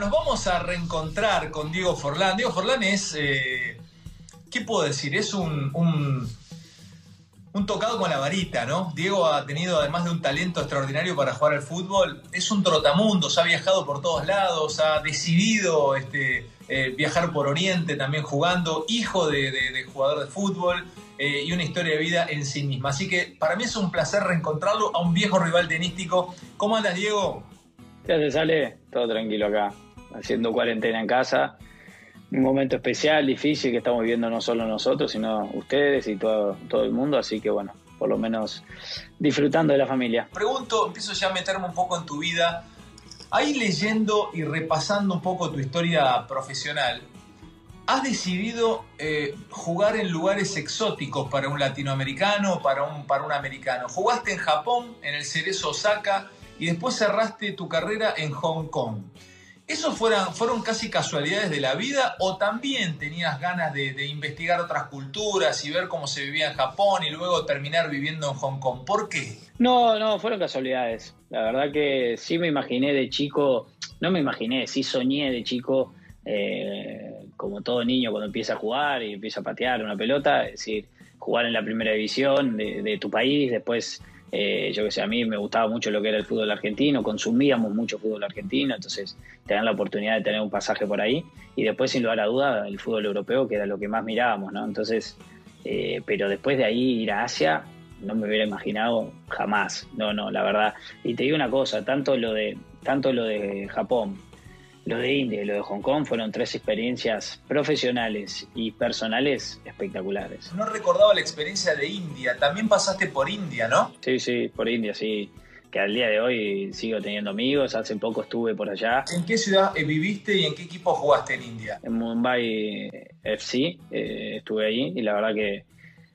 Nos vamos a reencontrar con Diego Forlán. Diego Forlán es, eh, ¿qué puedo decir? Es un, un, tocado con la varita, ¿no? Diego ha tenido, además de un talento extraordinario para jugar al fútbol, es un trotamundos, ha viajado por todos lados, ha decidido este, eh, viajar por Oriente también jugando, hijo de, jugador de fútbol eh, y una historia de vida en sí misma. Así que para mí es un placer reencontrarlo a un viejo rival tenístico. ¿Cómo andas, Diego? ¿Qué hace, Sale? Todo tranquilo acá, haciendo cuarentena en casa. Un momento especial, difícil que estamos viviendo no solo nosotros, sino ustedes y todo, todo el mundo. Así que bueno, por lo menos disfrutando de la familia. Pregunto, empiezo ya a meterme un poco en tu vida. Ahí leyendo y repasando un poco tu historia profesional, has decidido eh, jugar en lugares exóticos para un latinoamericano, para un, para un americano. Jugaste en Japón, en el Cerezo Osaka, y después cerraste tu carrera en Hong Kong. ¿Esos fueron, fueron casi casualidades de la vida o también tenías ganas de, investigar otras culturas y ver cómo se vivía en Japón y luego terminar viviendo en Hong Kong? ¿Por qué? No, no, fueron casualidades. La verdad que sí me imaginé de chico, no me imaginé, sí soñé de chico, eh, como todo niño cuando empieza a jugar y empieza a patear una pelota, es decir, jugar en la primera división de tu país, después, eh, yo que sé, a mí me gustaba mucho lo que era el fútbol argentino, consumíamos mucho fútbol argentino, entonces te dan la oportunidad de tener un pasaje por ahí, y después, sin lugar a duda, el fútbol europeo, que era lo que más mirábamos, ¿no? Entonces, eh, pero después de ahí ir a Asia, no me hubiera imaginado jamás. No, no, la verdad. Y te digo una cosa, tanto lo de, tanto lo de Japón, lo de India y lo de Hong Kong fueron tres experiencias profesionales y personales espectaculares. No recordaba la experiencia de India. También pasaste por India, ¿no? Sí, sí, por India, sí. Que al día de hoy sigo teniendo amigos. Hace poco estuve por allá, ¿En qué ciudad eh, viviste y en qué equipo jugaste en India? en Mumbai FC. eh, estuve ahí y la verdad que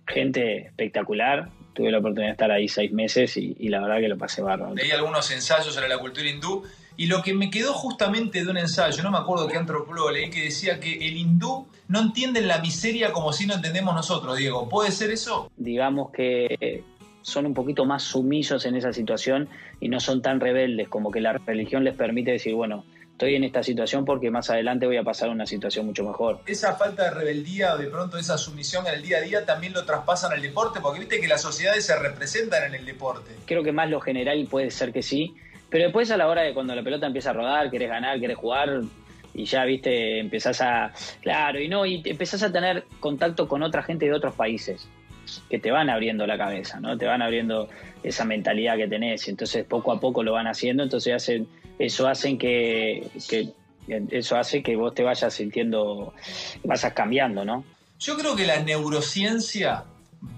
gente espectacular. Tuve la oportunidad de estar ahí seis meses y, y la verdad que lo pasé bárbaro. Leí algunos ensayos sobre la cultura hindú y lo que me quedó justamente de un ensayo, no me acuerdo qué antropólogo leí, que decía que el hindú no entiende la miseria como si no entendemos nosotros, Diego. ¿Puede ser eso? digamos que son un poquito más sumisos en esa situación y no son tan rebeldes, como que la religión les permite decir, bueno, estoy en esta situación porque más adelante voy a pasar una situación mucho mejor. Esa falta de rebeldía o de pronto esa sumisión en el día a día también lo traspasan al deporte, porque viste que las sociedades se representan en el deporte. Creo que más lo general puede ser que sí, pero después a la hora de cuando la pelota empieza a rodar, querés ganar, querés jugar y ya, viste, empezás a... Claro, y no, y empezás a tener contacto con otra gente de otros países que te van abriendo la cabeza, ¿no? Te van abriendo esa mentalidad que tenés y entonces poco a poco lo van haciendo, entonces hacen, eso hacen que, eso hace que vos te vayas sintiendo, vayas cambiando, ¿no? Yo creo que la neurociencia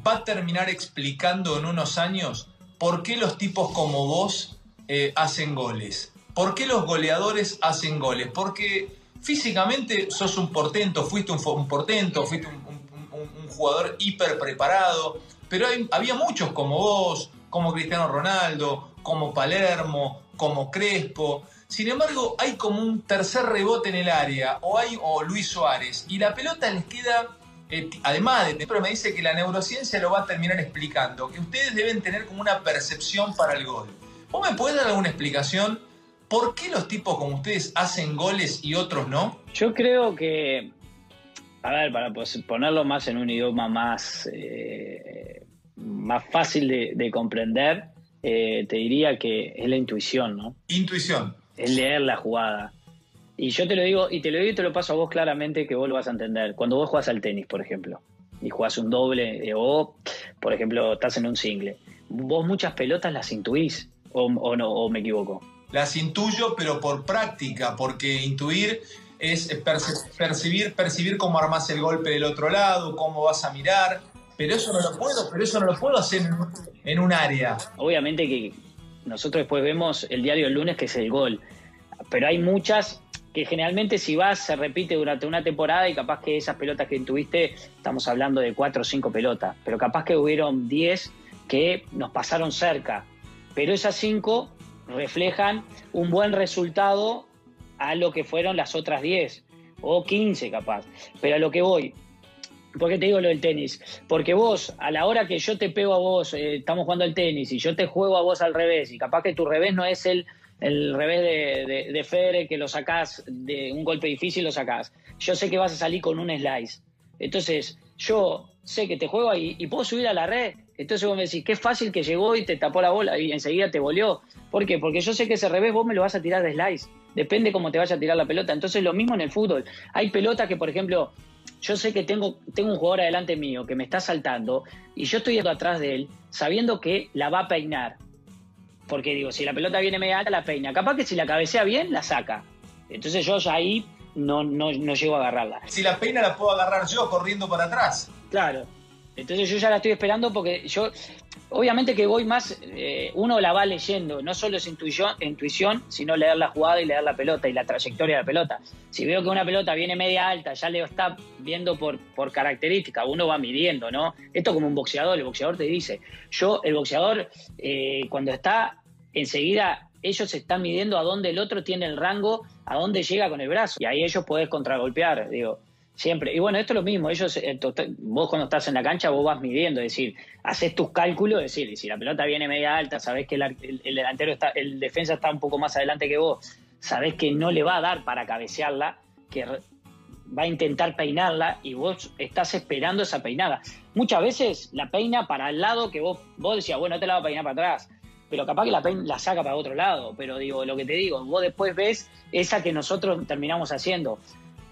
va a terminar explicando en unos años por qué los tipos como vos eh, hacen goles. ¿Por qué los goleadores hacen goles? Porque físicamente sos un portento, fuiste un, portento, fuiste un jugador hiper preparado, pero hay- había muchos como vos, como Cristiano Ronaldo, como Palermo, como Crespo. Sin embargo, hay como un tercer rebote en el área, o hay o Luis Suárez, y la pelota les queda eh, además de, pero me dice que la neurociencia lo va a terminar explicando, que ustedes deben tener como una percepción para el gol. ¿Vos me podés dar alguna explicación por qué los tipos como ustedes hacen goles y otros no? Yo creo que, a ver, para ponerlo más en un idioma más, eh, más fácil de, de comprender, eh, te diría que es la intuición, ¿no? Intuición. Es leer la jugada. Y yo te lo digo, y te lo digo y te lo paso a vos claramente que vos lo vas a entender. Cuando vos jugás al tenis, por ejemplo, y jugás un doble, eh, o, por ejemplo, estás en un single, vos muchas pelotas las intuís, o, o no, o me equivoco. Las intuyo, pero por práctica, porque intuir es percibir, percibir cómo armás el golpe del otro lado, cómo vas a mirar. Pero eso no lo puedo, pero eso no lo puedo hacer en, un- en un área. Obviamente que nosotros después vemos el diario el lunes que es el gol, pero hay muchas que generalmente si vas se repite durante una temporada y capaz que esas pelotas que tuviste, estamos hablando de cuatro o cinco pelotas, pero capaz que hubieron 10 que nos pasaron cerca, pero esas cinco reflejan un buen resultado a lo que fueron las otras 10 o 15 capaz, pero a lo que voy, ¿Por qué te digo lo del tenis? Porque vos, a la hora que yo te pego a vos, eh, estamos jugando al tenis y yo te juego a vos al revés, y capaz que tu revés no es el, el revés de, de, que lo sacás de un golpe difícil, lo sacás. Yo sé que vas a salir con un slice. Entonces, yo sé que te juego ahí y puedo subir a la red. Entonces vos me decís, qué fácil que llegó y te tapó la bola y enseguida te volvió. ¿Por qué? Porque yo sé que ese revés vos me lo vas a tirar de slice. Depende cómo te vaya a tirar la pelota. Entonces lo mismo en el fútbol. Hay pelotas que, por ejemplo, yo sé que tengo, tengo un jugador adelante mío que me está saltando y yo estoy atrás de él sabiendo que la va a peinar. Porque digo, si la pelota viene media alta, la peina. Capaz que si la cabecea bien, la saca. Entonces yo ya ahí no, no, no llego a agarrarla. Si la peina la puedo agarrar yo corriendo para atrás. Claro. Entonces yo ya la estoy esperando porque yo, obviamente que voy más, eh, uno la va leyendo, no solo es intuición, intuición, sino leer la jugada y leer la pelota y la trayectoria de la pelota. Si veo que una pelota viene media alta, ya le está viendo por, por característica, uno va midiendo, ¿no? Esto como un boxeador, el boxeador te dice, yo, el boxeador, eh, cuando está enseguida, ellos están midiendo a dónde el otro tiene el rango, a dónde llega con el brazo, y ahí ellos podés contragolpear, digo. Siempre. Y bueno, esto es lo mismo. Ellos, eh, vos cuando estás en la cancha, vos vas midiendo, es decir, haces tus cálculos, es decir, si la pelota viene media alta, sabés que el, delantero está, el defensa está un poco más adelante que vos, sabés que no le va a dar para cabecearla, que va a intentar peinarla y vos estás esperando esa peinada. Muchas veces la peina para el lado que vos, vos decías, bueno, te la va a peinar para atrás, pero capaz que la, la saca para otro lado. Pero digo, lo que te digo, vos después ves esa que nosotros terminamos haciendo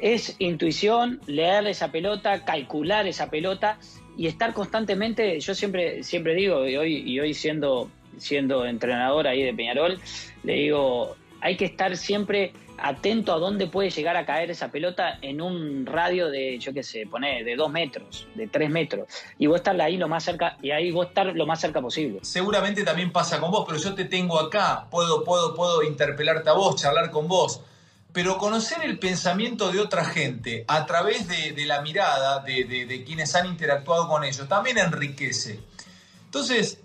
es intuición, leer esa pelota, calcular esa pelota y estar constantemente, yo siempre, siempre digo, y hoy, y hoy siendo, siendo entrenador ahí de Peñarol, le digo, hay que estar siempre atento a dónde puede llegar a caer esa pelota en un radio de, yo qué sé, pone de dos metros, de tres metros, y vos estar ahí lo más cerca, y ahí vos estar lo más cerca posible. Seguramente también pasa con vos, pero yo te tengo acá, puedo, puedo, puedo interpelarte a vos, charlar con vos pero conocer el pensamiento de otra gente a través de, la mirada de, quienes han interactuado con ellos también enriquece. Entonces,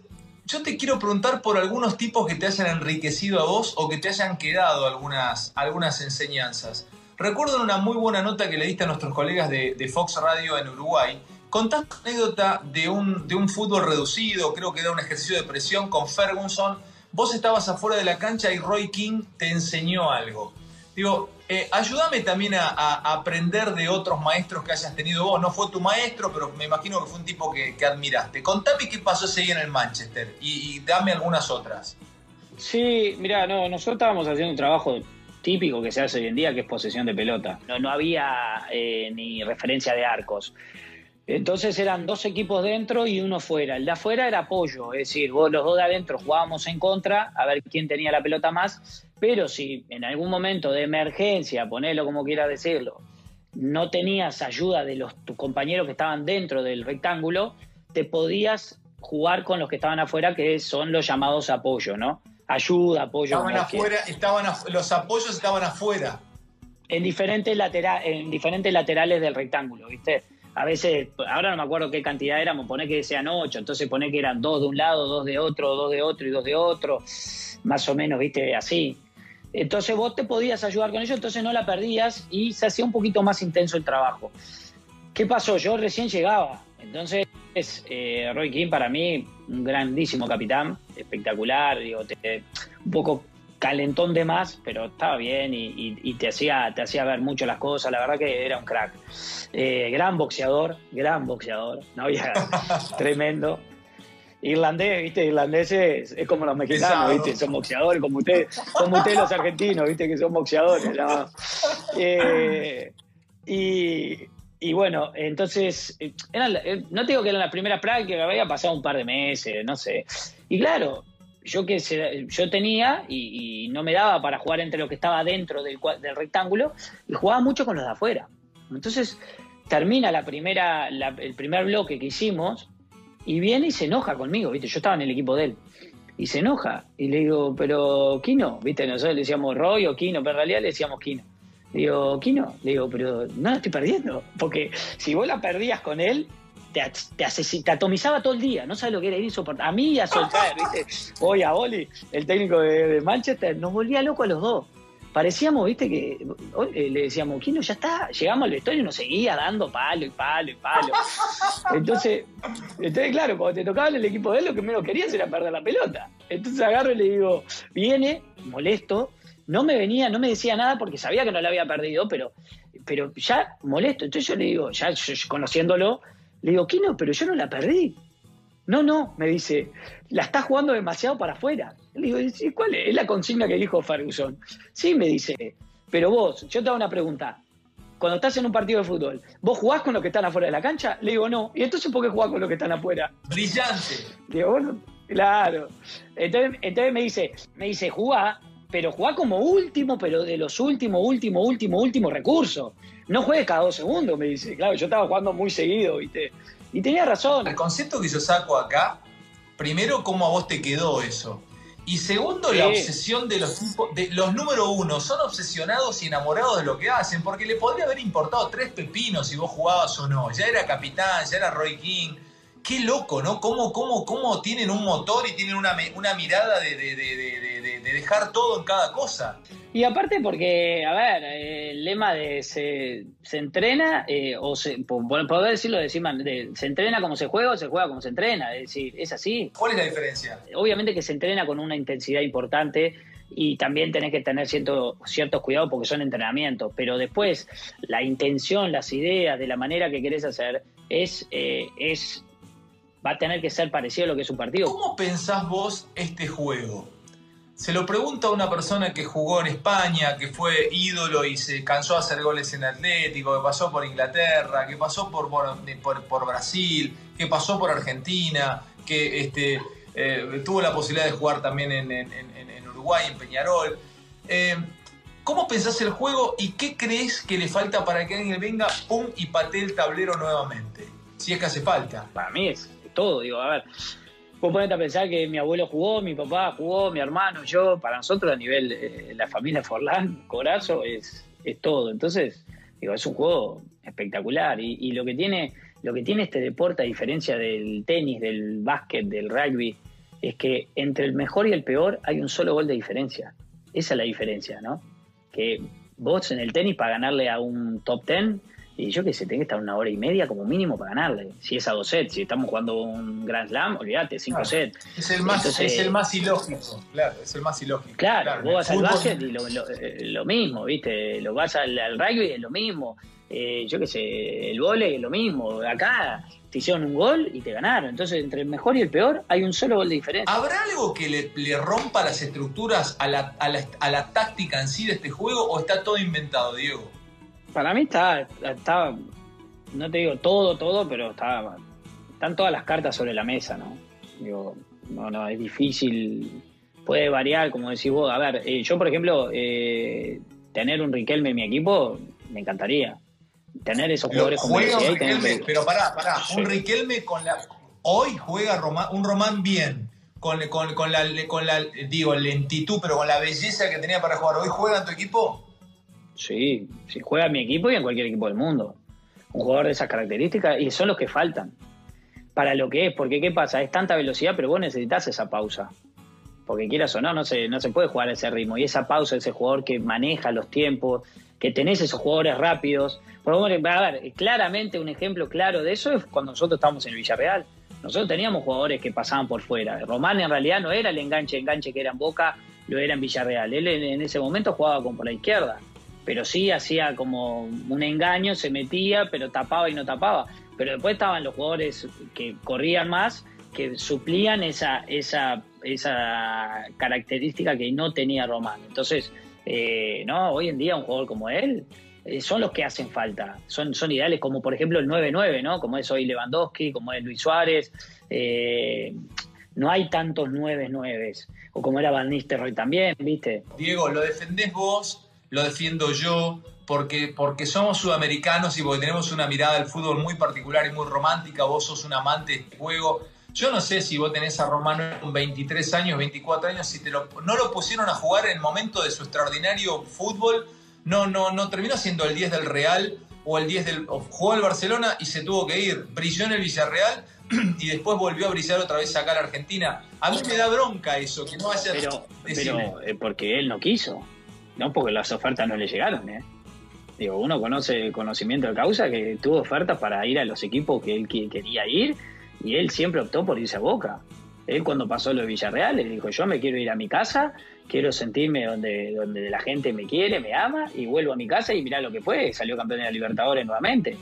yo te quiero preguntar por algunos tipos que te hayan enriquecido a vos o que te hayan quedado algunas, algunas enseñanzas. Recuerdo una muy buena nota que le diste a nuestros colegas de, Fox Radio en Uruguay. Contaste anécdota de un, de un fútbol reducido, creo que era un ejercicio de presión con Ferguson. Vos estabas afuera de la cancha y Roy King te enseñó algo. Digo, eh, ayúdame también a, aprender de otros maestros que hayas tenido vos. No fue tu maestro, pero me imagino que fue un tipo que, admiraste. Contame qué pasó ese día en el Manchester y, dame algunas otras. Sí, mira, no, nosotros estábamos haciendo un trabajo típico que se hace hoy en día, que es posesión de pelota. No, había eh, ni referencia de arcos. Entonces eran dos equipos dentro y uno fuera. El de afuera era apoyo, es decir, vos, los dos de adentro jugábamos en contra a ver quién tenía la pelota más, pero si en algún momento de emergencia, ponelo como quieras decirlo, no tenías ayuda de los tus compañeros que estaban dentro del rectángulo, te podías jugar con los que estaban afuera, que son los llamados apoyo, ¿no? Ayuda, apoyo. Estaban afuera, estaban los apoyos estaban afuera. En diferentes, en diferentes laterales del rectángulo, ¿viste? a veces, ahora no me acuerdo qué cantidad éramos, poné que sean ocho, entonces poné que eran dos de un lado, dos de otro, dos de otro y dos de otro, más o menos, viste, así. Entonces vos te podías ayudar con ellos, entonces no la perdías y se hacía un poquito más intenso el trabajo. ¿Qué pasó? Yo recién llegaba, entonces eh, Roy King para mí un grandísimo capitán, espectacular, digo, un poco calentón de más, pero estaba bien y, te, hacía, te hacía ver mucho las cosas, la verdad que era un crack. Eh, gran boxeador, gran boxeador, no había tremendo. Irlandés, viste, irlandeses es como los mexicanos, viste, son boxeadores, como ustedes, como ustedes los argentinos, viste, que son boxeadores. Eh, y, bueno, entonces, eh, no te digo que era la primera práctica, había pasado un par de meses, no sé. Y claro, yo que yo tenía y, no me daba para jugar entre lo que estaba dentro del, rectángulo y jugaba mucho con los de afuera. Entonces termina la primera, el primer bloque que hicimos y viene y se enoja conmigo, ¿viste? Yo estaba en el equipo de él. Y se enoja. Y le digo, pero Kino, ¿viste? Nosotros le decíamos Roy o Kino, pero en realidad le decíamos Kino. Le digo, Kino, le digo, pero no la estoy perdiendo. Porque si vos la perdías con él, te, atomizaba todo el día, no sabes lo que era insoportable. A mí y a Solskjaer, ¿viste? Hoy a Oli, el técnico de, Manchester, nos volvía loco a los dos. Parecíamos, viste, que eh, le decíamos, Kino, ya está, llegamos al vestuario y nos seguía dando palo y palo y palo. Entonces, entonces, claro, cuando te tocaba el equipo de él, lo que menos querías era perder la pelota. Entonces agarro y le digo, viene, molesto, no me venía, no me decía nada porque sabía que no la había perdido, pero, pero ya molesto. Entonces yo le digo, ya conociéndolo, le digo, Kino, pero yo no la perdí. No, no, me dice, la estás jugando demasiado para afuera. Le digo, ¿cuál es? Es la consigna que dijo Ferguson. Sí, me dice, pero vos, yo te hago una pregunta. Cuando estás en un partido de fútbol, ¿vos jugás con los que están afuera de la cancha? Le digo, no. ¿Y entonces por qué jugás con los que están afuera? Brillante. Digo, bueno, claro. Entonces, entonces me dice, me dice, jugá, pero jugá como último, pero de los últimos, último, último, último recursos. No juegues cada dos segundos, me dice. Claro, yo estaba jugando muy seguido, ¿viste? Y tenía razón. El concepto que yo saco acá, primero, cómo a vos te quedó eso. Y segundo, la obsesión de los tipos, de los número uno, son obsesionados y enamorados de lo que hacen, porque le podría haber importado tres pepinos si vos jugabas o no. Ya era capitán, ya era Roy King. Qué loco, ¿no? Cómo, cómo, cómo tienen un motor y tienen una, una mirada de, de, de, de dejar todo en cada cosa. Y aparte porque, a ver, el lema de se, se entrena, eh, o se, por poder decirlo de, se entrena como se juega o se juega como se entrena, es decir, es así. ¿Cuál es la diferencia? Obviamente que se entrena con una intensidad importante y también tenés que tener cierto, ciertos cuidados porque son entrenamientos, pero después la intención, las ideas, de la manera que querés hacer, es, eh, es va a tener que ser parecido a lo que es un partido. ¿Cómo pensás vos este juego? Se lo pregunta a una persona que jugó en España, que fue ídolo y se cansó de hacer goles en Atlético, que pasó por Inglaterra, que pasó por, por, Brasil, que pasó por Argentina, que este, eh, tuvo la posibilidad de jugar también en, Uruguay, en Peñarol. Eh, ¿Cómo pensás el juego y qué crees que le falta para que alguien venga, pum, y patee el tablero nuevamente? Si es que hace falta. Para mí es todo, digo, a ver, Vos ponete a pensar que mi abuelo jugó, mi papá jugó, mi hermano, yo, para nosotros a nivel, eh, la familia Forlán, Corazo, es, es todo. Entonces, digo, es un juego espectacular. Y, lo que tiene, lo que tiene este deporte, a diferencia del tenis, del básquet, del rugby, es que entre el mejor y el peor hay un solo gol de diferencia. Esa es la diferencia, ¿no? Que vos en el tenis para ganarle a un top ten y yo que sé, tengo que estar una hora y media como mínimo para ganarle. Si es a dos sets, si estamos jugando un Grand Slam, olvídate, cinco sets. Es el, más, es el más ilógico, claro, es el más ilógico. Claro, vos vas al básquet y eh, lo, mismo, ¿viste? Lo vas al, rugby es lo mismo. Eh, yo qué sé, el vole es lo mismo. Acá te hicieron un gol y te ganaron. Entonces, entre el mejor y el peor hay un solo gol de diferencia. ¿Habrá algo que le, rompa las estructuras a la, a, la, a la táctica en sí de este juego o está todo inventado, Diego? Para mí está, está, no te digo todo, todo, pero está, están todas las cartas sobre la mesa, ¿no? Digo, no, no, es difícil, puede variar, como decís vos. A ver, eh, yo, por ejemplo, eh, tener un Riquelme en mi equipo, me encantaría. Tener esos jugadores como Riquelme, Pero pará, pará, un Riquelme con la... Hoy juega un Román bien, con, con, con, la, con la, digo, lentitud, pero con la belleza que tenía para jugar. ¿Hoy juega en tu equipo? Sí, sí, juega en mi equipo y en cualquier equipo del mundo. Un jugador de esas características y son los que faltan para lo que es, porque ¿qué pasa? Es tanta velocidad, pero vos necesitas esa pausa. Porque quieras o no, no se, no se puede jugar a ese ritmo. Y esa pausa, ese jugador que maneja los tiempos, que tenés esos jugadores rápidos. Por a ver, claramente un ejemplo claro de eso es cuando nosotros estábamos en Villarreal. Nosotros teníamos jugadores que pasaban por fuera. Román en realidad no era el enganche, enganche que era en Boca, lo era en Villarreal. Él en ese momento jugaba con por la izquierda pero sí hacía como un engaño, se metía, pero tapaba y no tapaba. Pero después estaban los jugadores que corrían más, que suplían esa, esa, esa característica que no tenía Román. Entonces, eh, no, hoy en día un jugador como él eh, son los que hacen falta, son, son ideales, como por ejemplo el 9-9, ¿no? Como es hoy Lewandowski, como es Luis Suárez. Eh, no hay tantos 9-9, o como era Van Nistelrooy también, ¿viste? Diego, lo defendés vos lo defiendo yo, porque, porque somos sudamericanos y porque tenemos una mirada del fútbol muy particular y muy romántica, vos sos un amante de este juego. Yo no sé si vos tenés a Romano con 23 años, 24 años, si te lo, no lo pusieron a jugar en el momento de su extraordinario fútbol, no, no, no terminó siendo el 10 del Real o el 10 del... jugó al Barcelona y se tuvo que ir, brilló en el Villarreal y después volvió a brillar otra vez acá a la Argentina. A mí me da bronca eso, que no haya... Pero, pero eh, porque él no quiso. No porque las ofertas no le llegaron, ¿eh? Digo, uno conoce conocimiento de causa que tuvo ofertas para ir a los equipos que él quería ir y él siempre optó por irse a Boca. Él cuando pasó lo de Villarreal le dijo, yo me quiero ir a mi casa, quiero sentirme donde, donde la gente me quiere, me ama y vuelvo a mi casa y mirá lo que fue, salió campeón de la Libertadores nuevamente.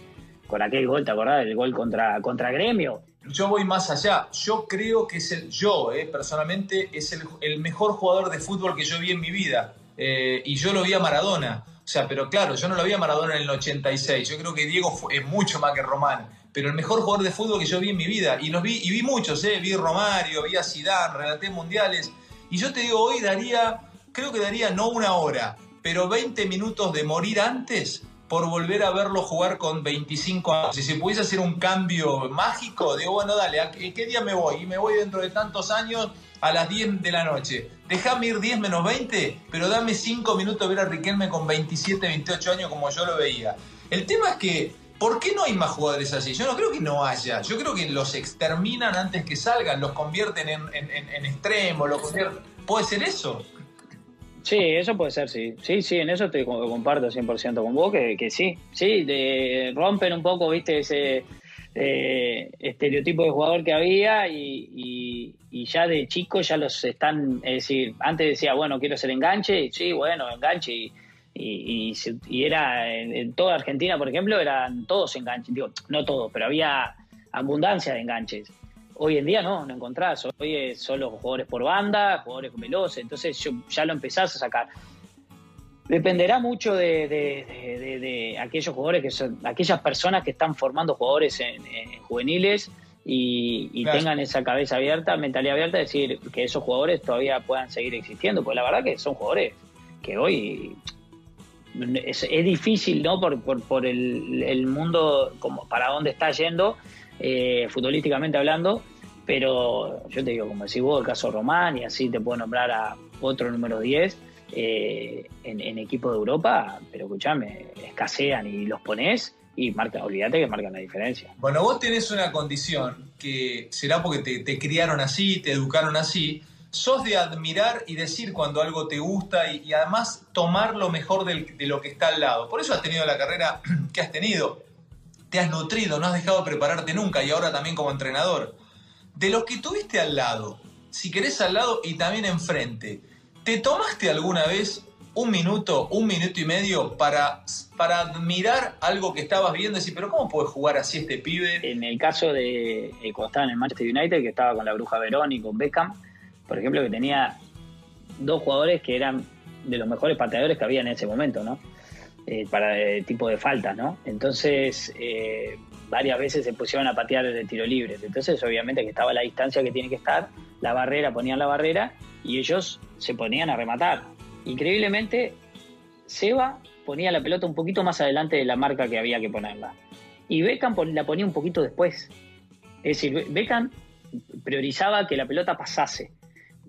Con aquel gol, ¿te acordás? El gol contra, contra Gremio. Yo voy más allá. Yo creo que es el, yo, eh, personalmente, es el, mejor jugador de fútbol que yo vi en mi vida. Eh, y yo lo vi a Maradona. O sea, pero claro, yo no lo vi a Maradona en el 86. Yo creo que Diego es mucho más que Román pero el mejor jugador de fútbol que yo vi en mi vida. Y los vi, y vi muchos, ¿eh? vi Romario, vi a Zidane, relaté mundiales. Y yo te digo, hoy daría, creo que daría no una hora, pero 20 minutos de morir antes por volver a verlo jugar con 25 años. Si se pudiese hacer un cambio mágico, digo, bueno, dale, ¿qué día me voy? Y me voy dentro de tantos años a las 10 de la noche. Déjame ir 10 menos 20, pero dame 5 minutos de ver a Riquelme con 27, 28 años como yo lo veía. El tema es que ¿Por qué no hay más jugadores así? Yo no creo que no haya. Yo creo que los exterminan antes que salgan, los convierten en, en, extremos, ¿Puede ser eso? Sí, eso puede ser, sí. Sí, sí, en eso te comparto 100% con vos, que, que sí. Sí, rompen un poco, viste, ese eh, estereotipo de jugador que había y, y, ya de chico ya los están, es decir, antes decía, bueno, quiero ser enganche, sí, bueno, enganche y y, y, era en, toda Argentina, por ejemplo, eran todos enganches, digo, no todos, pero había abundancia de enganches. Hoy en día no, no encontrás, hoy es solo jugadores por banda, jugadores veloces, entonces ya lo empezás a sacar. Dependerá mucho de, aquellos jugadores que son, aquellas personas que están formando jugadores en, juveniles y, tengan esa cabeza abierta, mentalidad abierta, es decir, que esos jugadores todavía puedan seguir existiendo, porque la verdad que son jugadores que hoy es, difícil, ¿no? Por, por, el, mundo, como para dónde está yendo, eh, futbolísticamente hablando, pero yo te digo, como decís vos, el caso Román, y así te puedo nombrar a otro número 10 eh, en, equipo de Europa, pero escúchame, escasean y los pones y marca, olvídate que marcan la diferencia. Bueno, vos tenés una condición que será porque te, te criaron así, te educaron así, sos de admirar y decir cuando algo te gusta y, además tomar lo mejor de lo que está al lado. Por eso has tenido la carrera que has tenido. Te has nutrido, no has dejado de prepararte nunca y ahora también como entrenador. De los que tuviste al lado, si querés al lado y también enfrente, ¿te tomaste alguna vez un minuto, un minuto y medio para, para admirar algo que estabas viendo y decir, pero ¿cómo puede jugar así este pibe? En el caso de eh, en el Manchester United, que estaba con la Bruja Verón y con Beckham, por ejemplo, que tenía dos jugadores que eran de los mejores pateadores que había en ese momento, ¿no? Eh, para el tipo de faltas, ¿no? Entonces, eh, varias veces se pusieron a patear de tiro libre. Entonces, obviamente que estaba la distancia que tiene que estar, la barrera, ponían la barrera y ellos se ponían a rematar. Increíblemente, Seba ponía la pelota un poquito más adelante de la marca que había que ponerla. Y Beckham la ponía un poquito después. Es decir, Beckham priorizaba que la pelota pasase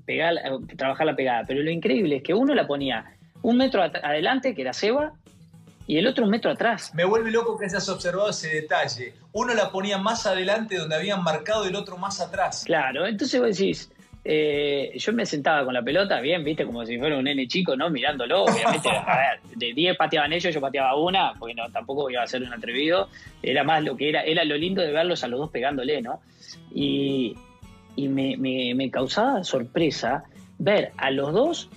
pegar, trabajar la pegada. Pero lo increíble es que uno la ponía un metro adelante, que era Seba, y el otro un metro atrás. Me vuelve loco que hayas observado ese detalle. Uno la ponía más adelante donde habían marcado el otro más atrás. Claro, entonces vos decís, eh, yo me sentaba con la pelota, bien, viste, como si fuera un nene chico, ¿no? Mirándolo, obviamente, a ver, de 10 pateaban ellos, yo pateaba una, porque no, tampoco iba a ser un atrevido, era más lo que era, era lo lindo de verlos a los dos pegándole, ¿no? Y, y me, causaba sorpresa ver a los dos,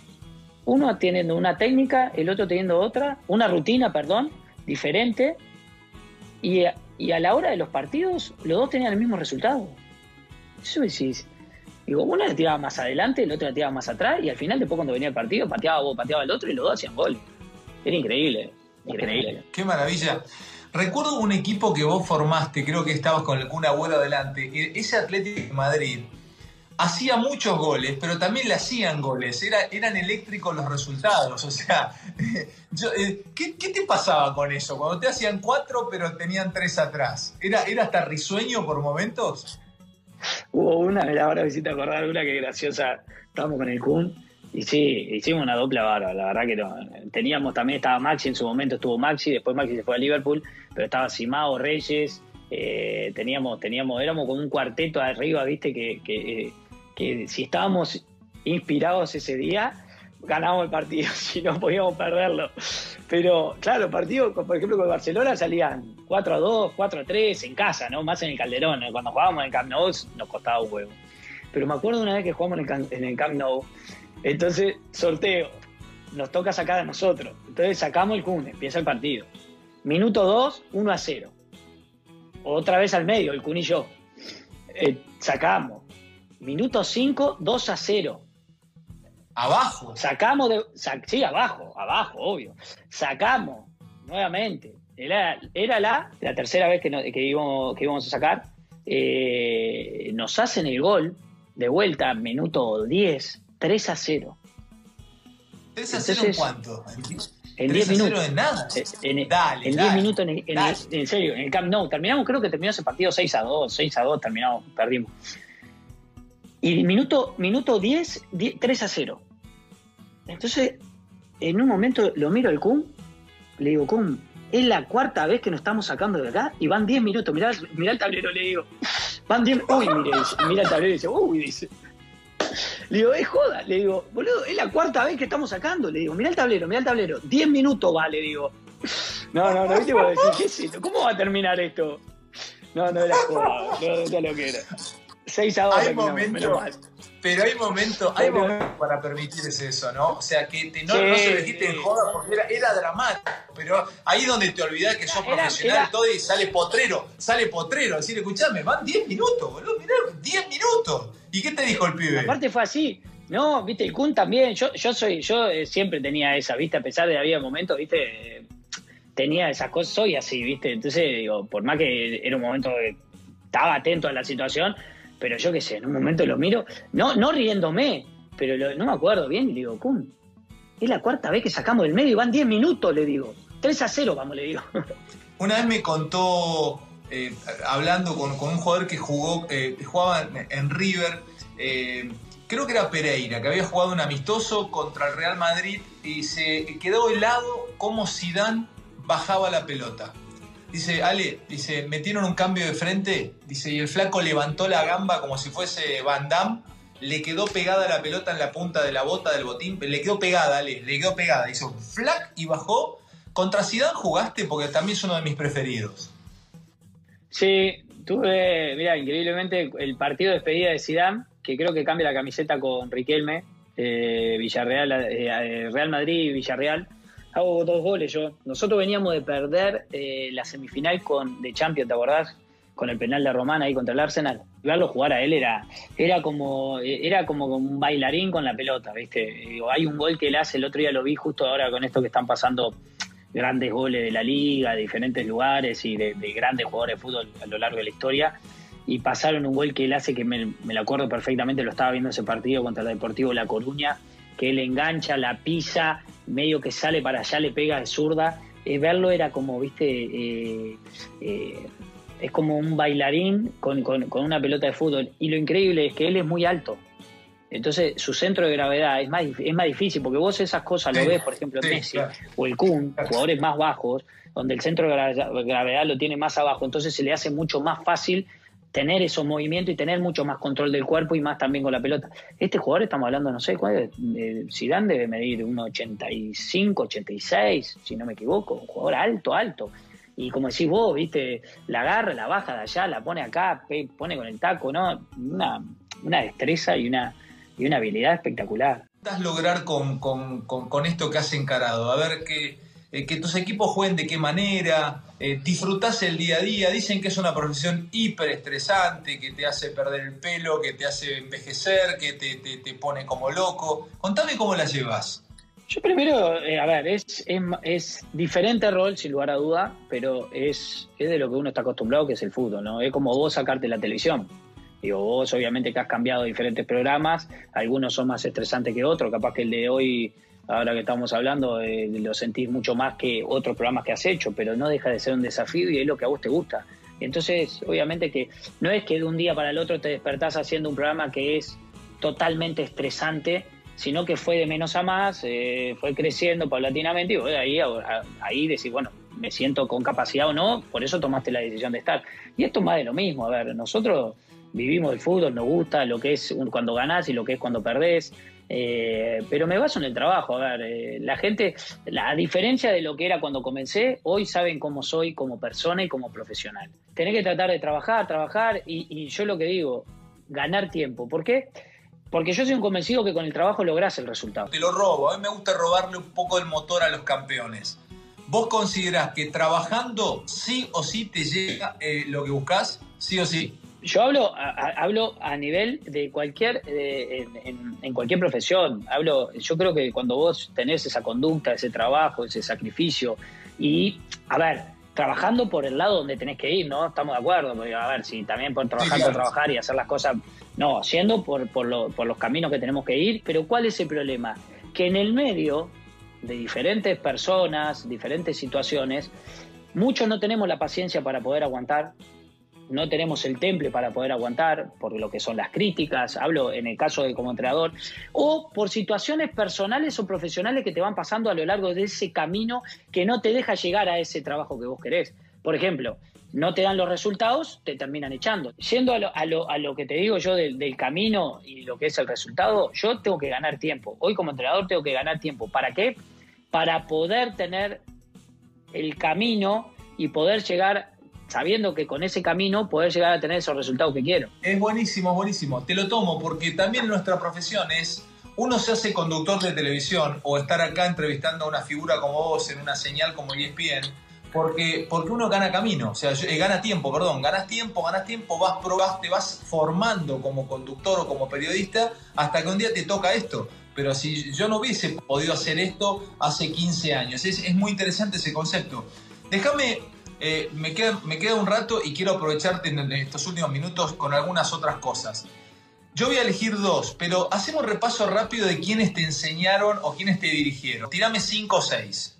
uno teniendo una técnica, el otro teniendo otra, una rutina, perdón, diferente, y a, y a la hora de los partidos, los dos tenían el mismo resultado. Eso decís, digo, uno la tiraba más adelante, el otro la tiraba más atrás, y al final, después cuando venía el partido, pateaba vos, pateaba el otro, y los dos hacían gol. Era increíble, increíble. Qué maravilla. Recuerdo un equipo que vos formaste, creo que estabas con un abuelo adelante. Ese Atlético de Madrid hacía muchos goles, pero también le hacían goles. Era, eran eléctricos los resultados. O sea, eh, ¿qué, te pasaba con eso? Cuando te hacían cuatro, pero tenían tres atrás. ¿Era, era hasta risueño por momentos? Hubo una, ahora visita acordar una que graciosa. Estábamos con el Kun y sí, hicimos una doble barra, la verdad que no. Teníamos también, estaba Maxi, en su momento estuvo Maxi, después Maxi se fue a Liverpool, pero estaba Simao, Reyes, eh, teníamos, teníamos, éramos como un cuarteto arriba, viste, que, que, si estábamos inspirados ese día, ganamos el partido, si no podíamos perderlo. Pero claro, el partido, por ejemplo, con Barcelona salían 4 a 2, 4 a 3 en casa, ¿no? Más en el Calderón. Cuando jugábamos en el Camp Nou nos costaba un huevo. Pero me acuerdo una vez que jugamos en el Camp Nou, entonces sorteo, nos toca sacar a nosotros. Entonces sacamos el Kun, empieza el partido. Minuto 2, 1 a 0. Otra vez al medio, el Kun y yo. Eh, sacamos. Minuto 5, 2 a 0. Abajo. Sacamos de. sí, abajo, abajo, obvio. Sacamos nuevamente. Era, era la, la tercera vez que, que, íbamos, que íbamos a sacar. Eh, nos hacen el gol de vuelta, minuto 10, 3 a 0. ¿3 a 0 en cuánto? En 10 minutos. en nada. Eh, en, dale, en 10 minutos, en, en, serio, en el Camp Nou. Terminamos, creo que terminó ese partido 6 a 2, 6 a 2, terminamos, perdimos. Y minuto, minuto 10, 3 a 0. Entonces, en un momento lo miro al Kun, le digo, Kun, es la cuarta vez que nos estamos sacando de acá y van 10 minutos. Mirá, mirá el tablero, le digo. Van 10. Uy, mire, mira el tablero y dice, uy, dice. Le digo, es joda. Le digo, boludo, es la cuarta vez que estamos sacando. Le digo, mira el tablero, mira el tablero. 10 minutos va, le digo. No, no, no, ¿viste? ¿qué es esto? ¿Cómo va a terminar esto? No, no era joda, no, no lo que era. 6 a 2 hay momentos, pero hay momentos, hay momentos para permitirse eso, ¿no? O sea, que no, no, se dijiste en joda porque era, era, dramático, pero ahí donde te olvidás que sos profesional todo y sale potrero, sale potrero, decir, escuchame, van 10 minutos, boludo, mirá, 10 minutos. ¿Y qué te dijo el pibe? Aparte fue así, no, viste, el Kun también, yo, yo soy, yo eh, siempre tenía esa, viste, a pesar de que había momentos, viste, tenía esas cosas, soy así, viste, entonces digo, por más que era un momento que estaba atento a la situación, pero yo qué sé, en un momento lo miro, no, no riéndome, pero no me acuerdo bien, y le digo, Kun, es la cuarta vez que sacamos del medio y van 10 minutos, le digo. 3 a 0, vamos, le digo. Una vez me contó, eh, hablando con, un jugador que jugó, eh, jugaba en, River, eh, creo que era Pereira, que había jugado un amistoso contra el Real Madrid y se quedó helado como Zidane bajaba la pelota. Dice, Ale, dice, metieron un cambio de frente, dice, y el flaco levantó la gamba como si fuese Van Damme, le quedó pegada la pelota en la punta de la bota del botín, le quedó pegada, Ale, le quedó pegada, hizo flac y bajó. Contra Zidane jugaste porque también es uno de mis preferidos. Sí, tuve, mira, increíblemente el partido de despedida de Zidane, que creo que cambia la camiseta con Riquelme, eh, Villarreal, eh, Real Madrid y Villarreal hago dos goles yo. Nosotros veníamos de perder eh, la semifinal con, de Champions, ¿te acordás? Con el penal de Román ahí contra el Arsenal. Verlo jugar a él era, era, como, era como un bailarín con la pelota, ¿viste? hay un gol que él hace, el otro día lo vi justo ahora con esto que están pasando grandes goles de la liga, de diferentes lugares y de, grandes jugadores de fútbol a lo largo de la historia. Y pasaron un gol que él hace que me, me lo acuerdo perfectamente, lo estaba viendo ese partido contra el Deportivo La Coruña que él engancha, la pisa, medio que sale para allá, le pega de zurda. Eh, verlo era como, viste, eh, eh, es como un bailarín con, una pelota de fútbol. Y lo increíble es que él es muy alto. Entonces su centro de gravedad es más, es más difícil, porque vos esas cosas lo ves, por ejemplo, en Messi o el Kun, jugadores más bajos, donde el centro de gravedad lo tiene más abajo, entonces se le hace mucho más fácil tener esos movimientos y tener mucho más control del cuerpo y más también con la pelota. Este jugador estamos hablando, no sé, ¿cuál es? Zidane debe medir 1,85, 86, si no me equivoco, un jugador alto, alto. Y como decís vos, viste, la agarra, la baja de allá, la pone acá, pone con el taco, ¿no? Una, una destreza y una, y una habilidad espectacular. ¿Qué lograr con, con, con esto que has encarado? A ver qué eh, que tus equipos jueguen de qué manera, eh, disfrutás el día a día. Dicen que es una profesión hiper estresante, que te hace perder el pelo, que te hace envejecer, que te, te, pone como loco. Contame cómo la llevas. Yo primero, eh, a ver, es, es, diferente rol, sin lugar a duda, pero es, es de lo que uno está acostumbrado, que es el fútbol, ¿no? Es como vos sacarte la televisión. Digo, vos obviamente que has cambiado diferentes programas, algunos son más estresantes que otros, capaz que el de hoy ahora que estamos hablando, eh, lo sentís mucho más que otros programas que has hecho, pero no deja de ser un desafío y es lo que a vos te gusta. Entonces, obviamente que no es que de un día para el otro te despertás haciendo un programa que es totalmente estresante, sino que fue de menos a más, eh, fue creciendo paulatinamente y vos ahí, ahí decís, bueno, me siento con capacidad o no, por eso tomaste la decisión de estar. Y esto es más de lo mismo, a ver, nosotros vivimos el fútbol, nos gusta lo que es cuando ganás y lo que es cuando perdés. Eh, pero me baso en el trabajo. A ver, eh, la gente, la, a diferencia de lo que era cuando comencé, hoy saben cómo soy como persona y como profesional. Tenés que tratar de trabajar, trabajar y, yo lo que digo, ganar tiempo. ¿Por qué? Porque yo soy un convencido que con el trabajo lográs el resultado. Te lo robo, a mí me gusta robarle un poco el motor a los campeones. ¿Vos considerás que trabajando sí o sí te llega eh, lo que buscas? Sí o sí. Yo hablo a, hablo a nivel de cualquier, en, cualquier profesión. Hablo, yo creo que cuando vos tenés esa conducta, ese trabajo, ese sacrificio, y, a ver, trabajando por el lado donde tenés que ir, ¿no? Estamos de acuerdo, porque, a ver, si también por trabajar, por trabajar y hacer las cosas, no, siendo por, por, por los caminos que tenemos que ir, pero ¿cuál es el problema? Que en el medio de diferentes personas, diferentes situaciones, muchos no tenemos la paciencia para poder aguantar, no tenemos el temple para poder aguantar por lo que son las críticas, hablo en el caso de como entrenador, o por situaciones personales o profesionales que te van pasando a lo largo de ese camino que no te deja llegar a ese trabajo que vos querés. Por ejemplo, no te dan los resultados, te terminan echando. Yendo a lo, a lo, que te digo yo del, del, camino y lo que es el resultado, yo tengo que ganar tiempo. Hoy como entrenador tengo que ganar tiempo. ¿Para qué? Para poder tener el camino y poder llegar sabiendo que con ese camino poder llegar a tener esos resultados que quiero. Es buenísimo, buenísimo. Te lo tomo porque también nuestra profesión es, uno se hace conductor de televisión o estar acá entrevistando a una figura como vos en una señal como ESPN, porque, porque uno gana camino, o sea, eh, gana tiempo, perdón, ganas tiempo, ganas tiempo, vas, probás, te vas formando como conductor o como periodista hasta que un día te toca esto. Pero si yo no hubiese podido hacer esto hace 15 años, es, es muy interesante ese concepto. Déjame eh, me, queda, un rato y quiero aprovecharte en estos últimos minutos con algunas otras cosas. Yo voy a elegir dos, pero hacemos repaso rápido de quiénes te enseñaron o quiénes te dirigieron. Tirame cinco o seis.